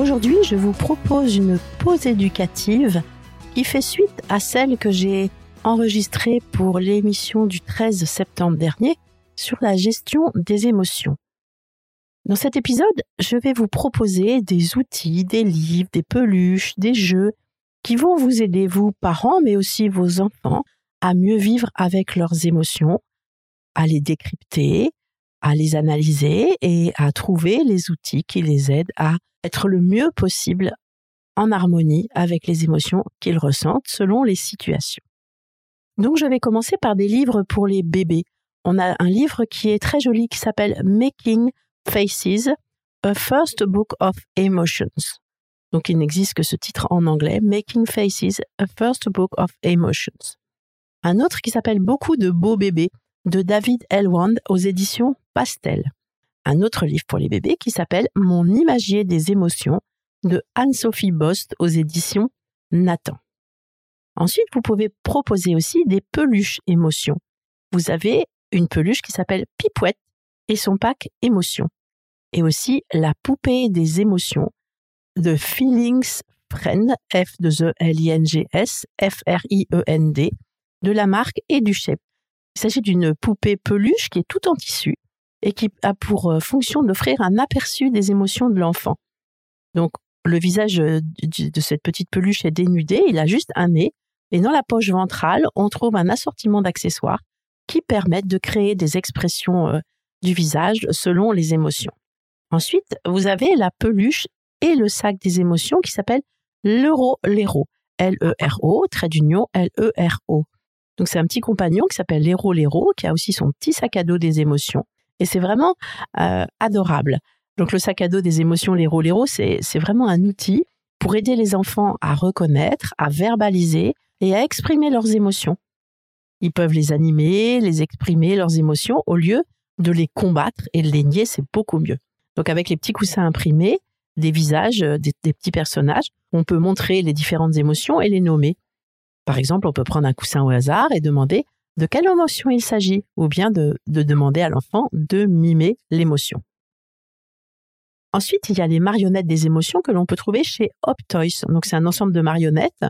Aujourd'hui, je vous propose une pause éducative qui fait suite à celle que j'ai enregistrée pour l'émission du 13 septembre dernier sur la gestion des émotions. Dans cet épisode, je vais vous proposer des outils, des livres, des peluches, des jeux qui vont vous aider, vous parents, mais aussi vos enfants, à mieux vivre avec leurs émotions, à les décrypter, à les analyser et à trouver les outils qui les aident à être le mieux possible en harmonie avec les émotions qu'ils ressentent selon les situations. Donc je vais commencer par des livres pour les bébés. On a un livre qui est très joli qui s'appelle Making Faces, A First Book of Emotions. Donc il n'existe que ce titre en anglais, Making Faces, A First Book of Emotions. Un autre qui s'appelle Beaucoup de beaux bébés de David Elwand aux éditions Pastel. Un autre livre pour les bébés qui s'appelle Mon imagier des émotions de Anne-Sophie Bost aux éditions Nathan. Ensuite, vous pouvez proposer aussi des peluches émotions. Vous avez une peluche qui s'appelle Pipouette et son pack émotions. Et aussi la poupée des émotions de Feelings Friend, F de e L I N G S F R I E N D, de la marque et du. Il s'agit d'une poupée peluche qui est tout en tissu et qui a pour euh, fonction d'offrir un aperçu des émotions de l'enfant. Donc, le visage euh, de cette petite peluche est dénudé, il a juste un nez, et dans la poche ventrale, on trouve un assortiment d'accessoires qui permettent de créer des expressions euh, du visage selon les émotions. Ensuite, vous avez la peluche et le sac des émotions qui s'appelle l'euro lero L-E-R-O, trait d'union, L-E-R-O. Donc c'est un petit compagnon qui s'appelle l'Héro Lero, qui a aussi son petit sac à dos des émotions. Et c'est vraiment euh, adorable. Donc le sac à dos des émotions l'Héro Lero, c'est vraiment un outil pour aider les enfants à reconnaître, à verbaliser et à exprimer leurs émotions. Ils peuvent les animer, les exprimer, leurs émotions, au lieu de les combattre et de les nier, c'est beaucoup mieux. Donc avec les petits coussins imprimés, des visages, euh, des petits personnages, on peut montrer les différentes émotions et les nommer. Par exemple, on peut prendre un coussin au hasard et demander de quelle émotion il s'agit, ou bien de, demander à l'enfant de mimer l'émotion. Ensuite, il y a les marionnettes des émotions que l'on peut trouver chez Optoys. Donc, c'est un ensemble de marionnettes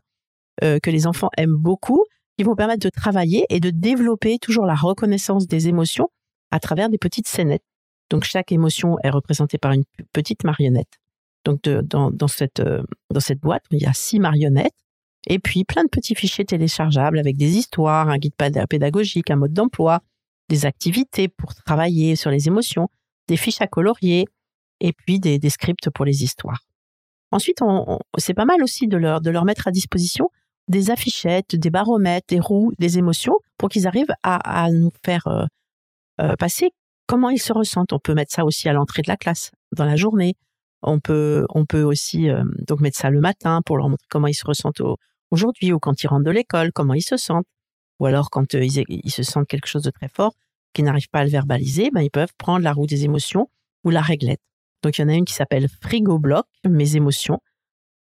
euh, que les enfants aiment beaucoup, qui vont permettre de travailler et de développer toujours la reconnaissance des émotions à travers des petites scénettes. Donc, chaque émotion est représentée par une petite marionnette. Donc, euh, dans cette boîte, il y a six marionnettes et puis plein de petits fichiers téléchargeables avec des histoires, un guide pédagogique, un mode d'emploi, des activités pour travailler sur les émotions, des fiches à colorier et puis des, scripts pour les histoires. Ensuite, c'est pas mal aussi de leur, de leur mettre à disposition des affichettes, des baromètres, des roues, des émotions pour qu'ils arrivent à, nous faire euh, euh, passer comment ils se ressentent. On peut mettre ça aussi à l'entrée de la classe, dans la journée. On peut, on peut aussi euh, donc mettre ça le matin pour leur montrer comment ils se ressentent aujourd'hui ou quand ils rentrent de l'école, comment ils se sentent. Ou alors quand euh, ils, se sentent quelque chose de très fort, qu'ils n'arrivent pas à le verbaliser, ben, ils peuvent prendre la roue des émotions ou la réglette. Donc il y en a une qui s'appelle Frigo Bloc, mes émotions,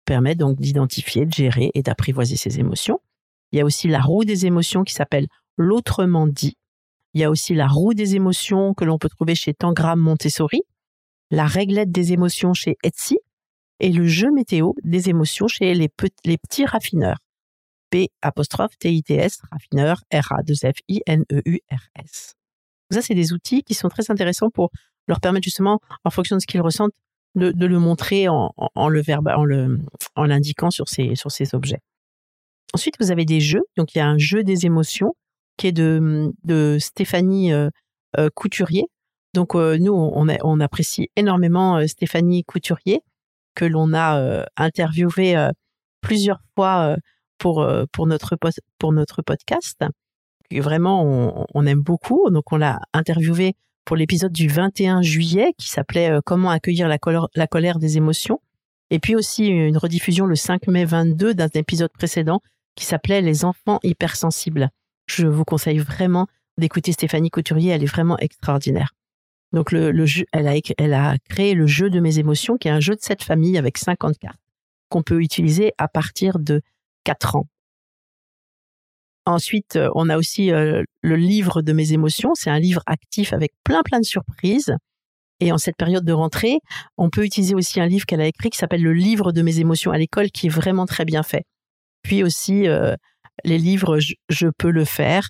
permet donc d'identifier, de gérer et d'apprivoiser ses émotions. Il y a aussi la roue des émotions qui s'appelle l'autrement dit. Il y a aussi la roue des émotions que l'on peut trouver chez Tangram Montessori, la réglette des émotions chez Etsy et le jeu météo des émotions chez les, petits raffineurs. P apostrophe T I T S raffineur R A 2 F I N E U R S. Ça c'est des outils qui sont très intéressants pour leur permettre justement en fonction de ce qu'ils ressentent de, le montrer en, le verbe en l'indiquant sur ces objets. Ensuite, vous avez des jeux. Donc il y a un jeu des émotions qui est de Stéphanie euh, euh, Couturier. Donc euh, nous on, apprécie énormément Stéphanie Couturier que l'on a euh, interviewé euh, plusieurs fois euh, pour, notre podcast. vraiment, on, aime beaucoup. Donc, on l'a interviewé pour l'épisode du 21 juillet qui s'appelait Comment accueillir la colère, la colère des émotions. Et puis aussi une rediffusion le 5 mai 22 d'un épisode précédent qui s'appelait Les enfants hypersensibles. Je vous conseille vraiment d'écouter Stéphanie Couturier, elle est vraiment extraordinaire. Donc le, jeu, elle a, elle a créé le jeu de mes émotions, qui est un jeu de cette famille avec 50 cartes qu'on peut utiliser à partir de 4 ans. Ensuite, euh, on a aussi euh, le livre de mes émotions. C'est un livre actif avec plein plein de surprises. Et en cette période de rentrée, on peut utiliser aussi un livre qu'elle a écrit qui s'appelle Le livre de mes émotions à l'école, qui est vraiment très bien fait. Puis aussi euh, les livres je, peux le faire,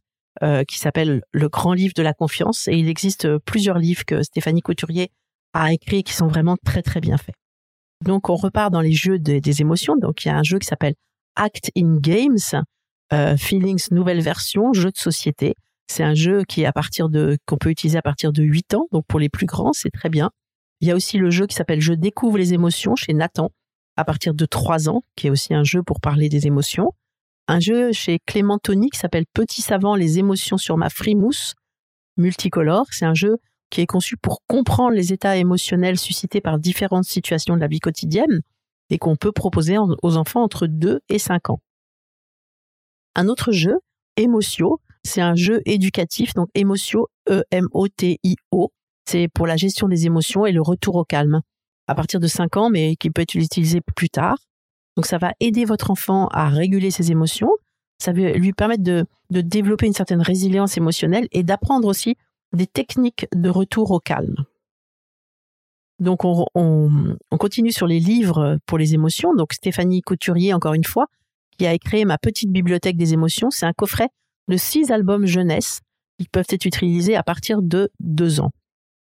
qui s'appelle Le grand livre de la confiance. Et il existe plusieurs livres que Stéphanie Couturier a écrits qui sont vraiment très très bien faits. Donc on repart dans les jeux des émotions. Donc il y a un jeu qui s'appelle Act in Games, euh, Feelings nouvelle version, jeu de société. C'est un jeu qui est à partir de qu'on peut utiliser à partir de 8 ans, donc pour les plus grands, c'est très bien. Il y a aussi le jeu qui s'appelle Je découvre les émotions chez Nathan à partir de 3 ans, qui est aussi un jeu pour parler des émotions. Un jeu chez Clément Tony qui s'appelle Petit savant les émotions sur ma frimousse multicolore. C'est un jeu qui est conçu pour comprendre les états émotionnels suscités par différentes situations de la vie quotidienne et qu'on peut proposer aux enfants entre 2 et 5 ans. Un autre jeu, Emotio, c'est un jeu éducatif, donc Emotio, E-M-O-T-I-O, c'est pour la gestion des émotions et le retour au calme à partir de 5 ans, mais qui peut être utilisé plus tard. Donc ça va aider votre enfant à réguler ses émotions, ça va lui permettre de, développer une certaine résilience émotionnelle et d'apprendre aussi des techniques de retour au calme. Donc on, on, continue sur les livres pour les émotions. Donc Stéphanie Couturier, encore une fois, qui a créé ma petite bibliothèque des émotions. C'est un coffret de six albums jeunesse qui peuvent être utilisés à partir de deux ans.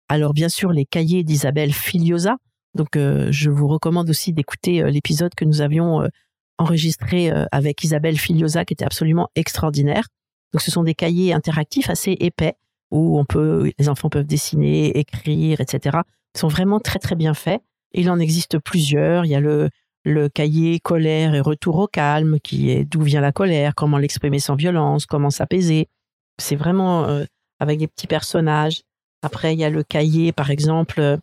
Alors bien sûr les cahiers d'Isabelle Filiosa. Donc euh, je vous recommande aussi d'écouter euh, l'épisode que nous avions euh, enregistré avec Isabelle Filiosa qui était absolument extraordinaire. Donc ce sont des cahiers interactifs assez épais où on peut, les enfants peuvent dessiner, écrire, etc. Ils sont vraiment très très bien faits. Il en existe plusieurs. Il y a le le cahier colère et retour au calme, qui est d'où vient la colère, comment l'exprimer sans violence, comment s'apaiser. C'est vraiment euh, avec des petits personnages. Après, il y a le cahier, par exemple, euh,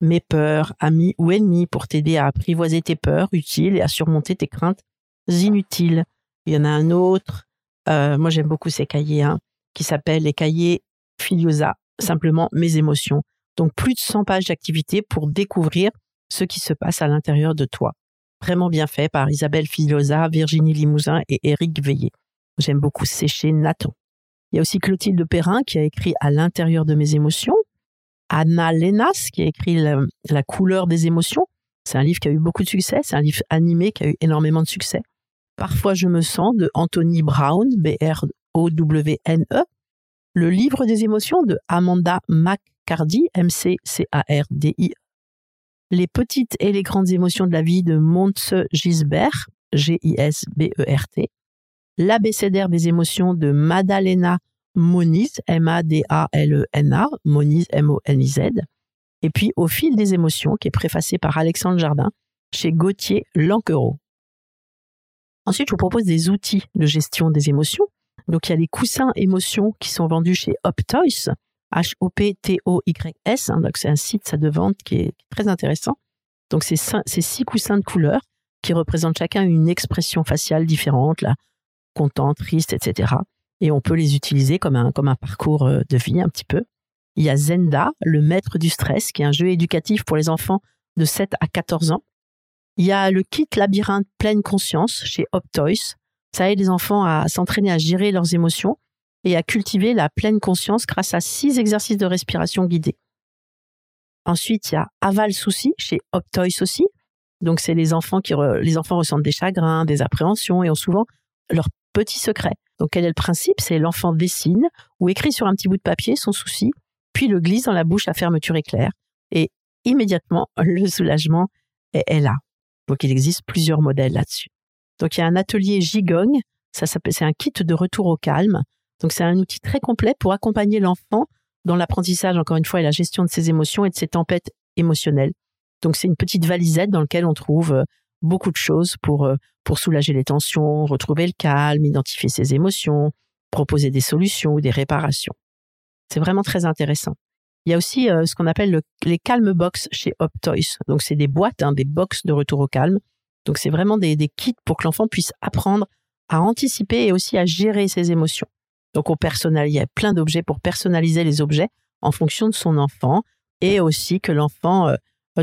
mes peurs, amis ou ennemis, pour t'aider à apprivoiser tes peurs utiles et à surmonter tes craintes inutiles. Il y en a un autre, euh, moi j'aime beaucoup ces cahiers, hein, qui s'appelle les cahiers Filiosa, simplement mes émotions. Donc plus de 100 pages d'activité pour découvrir ce qui se passe à l'intérieur de toi vraiment bien fait par Isabelle Filosa, Virginie Limousin et Éric Veillé. J'aime beaucoup sécher Nathan. Il y a aussi Clotilde Perrin qui a écrit À l'intérieur de mes émotions. Anna Lenas qui a écrit la, couleur des émotions. C'est un livre qui a eu beaucoup de succès. C'est un livre animé qui a eu énormément de succès. Parfois je me sens de Anthony Brown, B-R-O-W-N-E. Le livre des émotions de Amanda McCardy, M-C-C-A-R-D-I les petites et les grandes émotions de la vie de Montse Gisbert, G-I-S-B-E-R-T, l'abécédaire des émotions de Madalena Moniz, M-A-D-A-L-E-N-A, e Moniz, M-O-N-I-Z, et puis Au fil des émotions, qui est préfacé par Alexandre Jardin, chez Gauthier Lanquereau. Ensuite, je vous propose des outils de gestion des émotions. Donc, il y a les coussins émotions qui sont vendus chez Optoys, H-O-P-T-O-Y-S. Hein, donc, c'est un site de vente qui est très intéressant. Donc, c'est six coussins de couleurs qui représentent chacun une expression faciale différente, là, content, triste, etc. Et on peut les utiliser comme un, comme un parcours euh, de vie un petit peu. Il y a Zenda, le maître du stress, qui est un jeu éducatif pour les enfants de 7 à 14 ans. Il y a le kit labyrinthe pleine conscience chez Optoys. Ça aide les enfants à s'entraîner à gérer leurs émotions et à cultiver la pleine conscience grâce à six exercices de respiration guidés. Ensuite, il y a Aval Souci chez Optoys aussi. Donc, c'est les enfants qui les enfants ressentent des chagrins, des appréhensions et ont souvent leurs petits secrets. Donc, quel est le principe? C'est l'enfant dessine ou écrit sur un petit bout de papier son souci, puis le glisse dans la bouche à fermeture éclair. Et immédiatement, le soulagement est, là. Donc, il existe plusieurs modèles là-dessus. Donc, il y a un atelier Gigong. Ça s'appelle, c'est un kit de retour au calme donc c'est un outil très complet pour accompagner l'enfant dans l'apprentissage, encore une fois, et la gestion de ses émotions et de ses tempêtes émotionnelles. Donc c'est une petite valisette dans laquelle on trouve euh, beaucoup de choses pour, euh, pour soulager les tensions, retrouver le calme, identifier ses émotions, proposer des solutions ou des réparations. C'est vraiment très intéressant. Il y a aussi euh, ce qu'on appelle les calm box chez Optoys. Donc c'est des boîtes, hein, des box de retour au calme. Donc c'est vraiment des, kits pour que l'enfant puisse apprendre à anticiper et aussi à gérer ses émotions. Donc on personnalise, il y a plein d'objets pour personnaliser les objets en fonction de son enfant et aussi que l'enfant euh,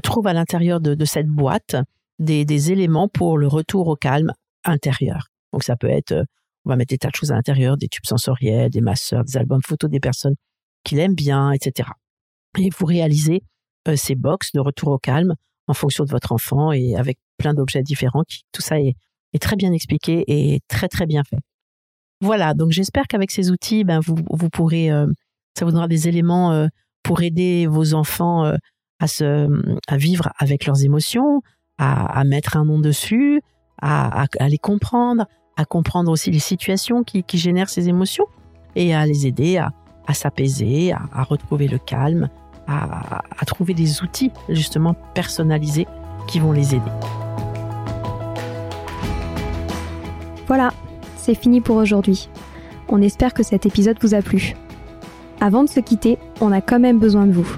trouve à l'intérieur de, cette boîte des, éléments pour le retour au calme intérieur. Donc ça peut être, euh, on va mettre des tas de choses à l'intérieur, des tubes sensoriels, des masseurs, des albums photos des personnes qu'il aime bien, etc et vous réalisez euh, ces box de retour au calme en fonction de votre enfant et avec plein d'objets différents. Qui, tout ça est, très bien expliqué et très très bien fait. Voilà, donc j'espère qu'avec ces outils, ben, vous, vous pourrez, euh, ça vous donnera des éléments pour aider vos enfants à, se, à vivre avec leurs émotions, à, mettre un nom dessus, à, les comprendre, à comprendre aussi les situations qui, génèrent ces émotions et à les aider à s'apaiser, à, retrouver le calme, à, trouver des outils justement personnalisés qui vont les aider. Voilà, c'est fini pour aujourd'hui. On espère que cet épisode vous a plu. Avant de se quitter, on a quand même besoin de vous.